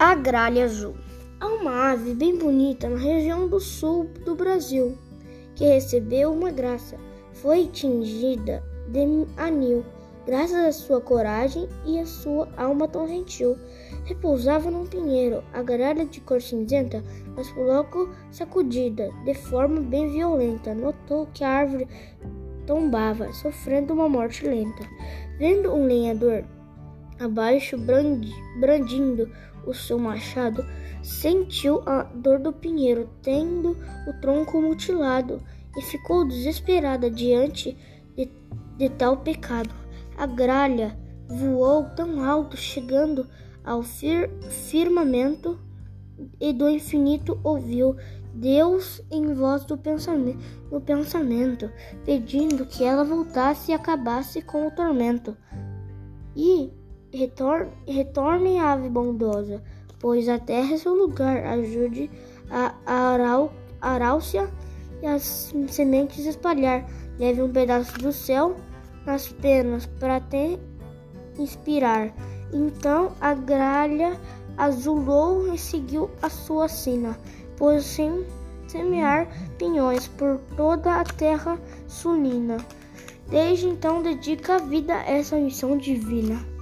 A gralha azul. Há uma ave bem bonita na região do sul do Brasil que recebeu uma graça. Foi tingida de anil, graças à sua coragem e à sua alma tão gentil. Repousava num pinheiro, a gralha de cor cinzenta, mas logo sacudida, de forma bem violenta. Notou que a árvore tombava, sofrendo uma morte lenta. Vendo um lenhador abaixo brandindo o seu machado, sentiu a dor do pinheiro, tendo o tronco mutilado, e ficou desesperada diante de, de tal pecado. A gralha voou tão alto, chegando ao fir, firmamento, e do infinito ouviu Deus em voz do pensamento, no pensamento, pedindo que ela voltasse e acabasse com o tormento. E Retorne, retorne, ave bondosa, pois a terra é seu lugar. Ajude a, a aráucia e as sementes espalhar. Leve um pedaço do céu nas penas para te inspirar. Então a gralha azulou e seguiu a sua sina, pois sem semear pinhões por toda a terra sulina. Desde então dedica a vida a essa missão divina.